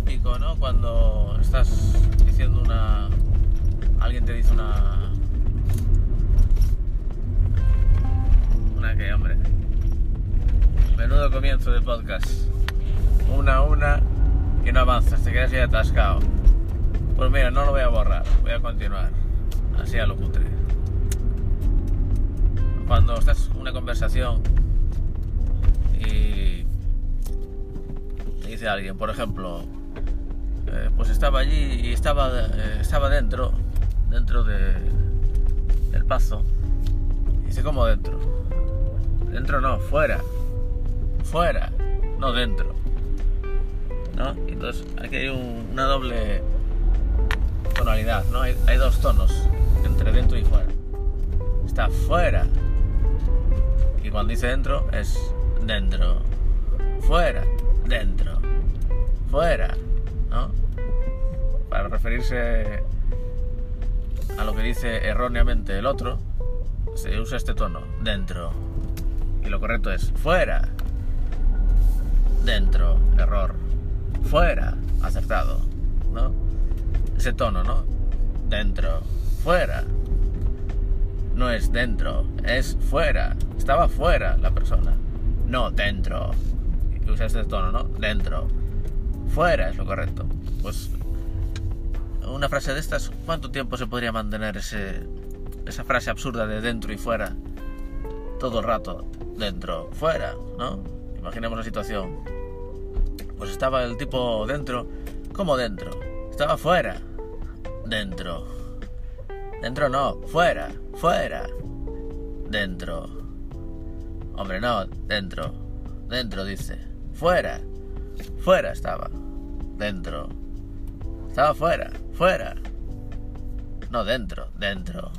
¿no? Cuando estás diciendo una... Alguien te dice una... Una que, hombre. Menudo comienzo de podcast. Una a una y no avanzas, te quedas ahí atascado. Pues mira, no lo voy a borrar, voy a continuar. Así a lo cutre. Cuando estás en una conversación y dice alguien, por ejemplo, eh, pues estaba allí y estaba, eh, estaba dentro, dentro de, del pazo. Y dice, ¿cómo dentro? Dentro no, fuera. Fuera, no dentro. ¿No? Entonces aquí hay un- una doble tonalidad, ¿no? Hay, hay dos tonos, entre dentro y fuera. Está fuera. Y cuando dice dentro es dentro. Fuera, dentro. Fuera, ¿no? Para referirse a lo que dice erróneamente el otro, se usa este tono, dentro. Y lo correcto es fuera. Dentro, error. Fuera, acertado, ¿no? Ese tono, ¿no? Dentro, fuera. No es dentro, es fuera. Estaba fuera la persona. No, dentro. Usa este tono, ¿no? Dentro. Fuera es lo correcto. Pues una frase de estas, ¿cuánto tiempo se podría mantener ese, esa frase absurda de dentro y fuera? Todo el rato, dentro, fuera, ¿no? Imaginemos la situación. Pues estaba el tipo dentro, ¿cómo dentro? Estaba fuera, dentro. Dentro no, fuera, fuera, dentro. Hombre, no, dentro, dentro dice, fuera, fuera estaba, dentro. Estaba fuera, fuera. No, dentro, dentro,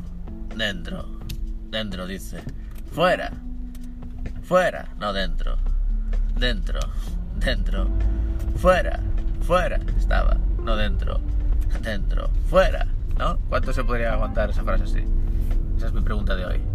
dentro, dentro dice, fuera, fuera, no dentro, dentro, dentro, fuera, fuera estaba, no dentro, dentro, fuera, ¿no? ¿Cuánto se podría aguantar esa frase así? Esa es mi pregunta de hoy.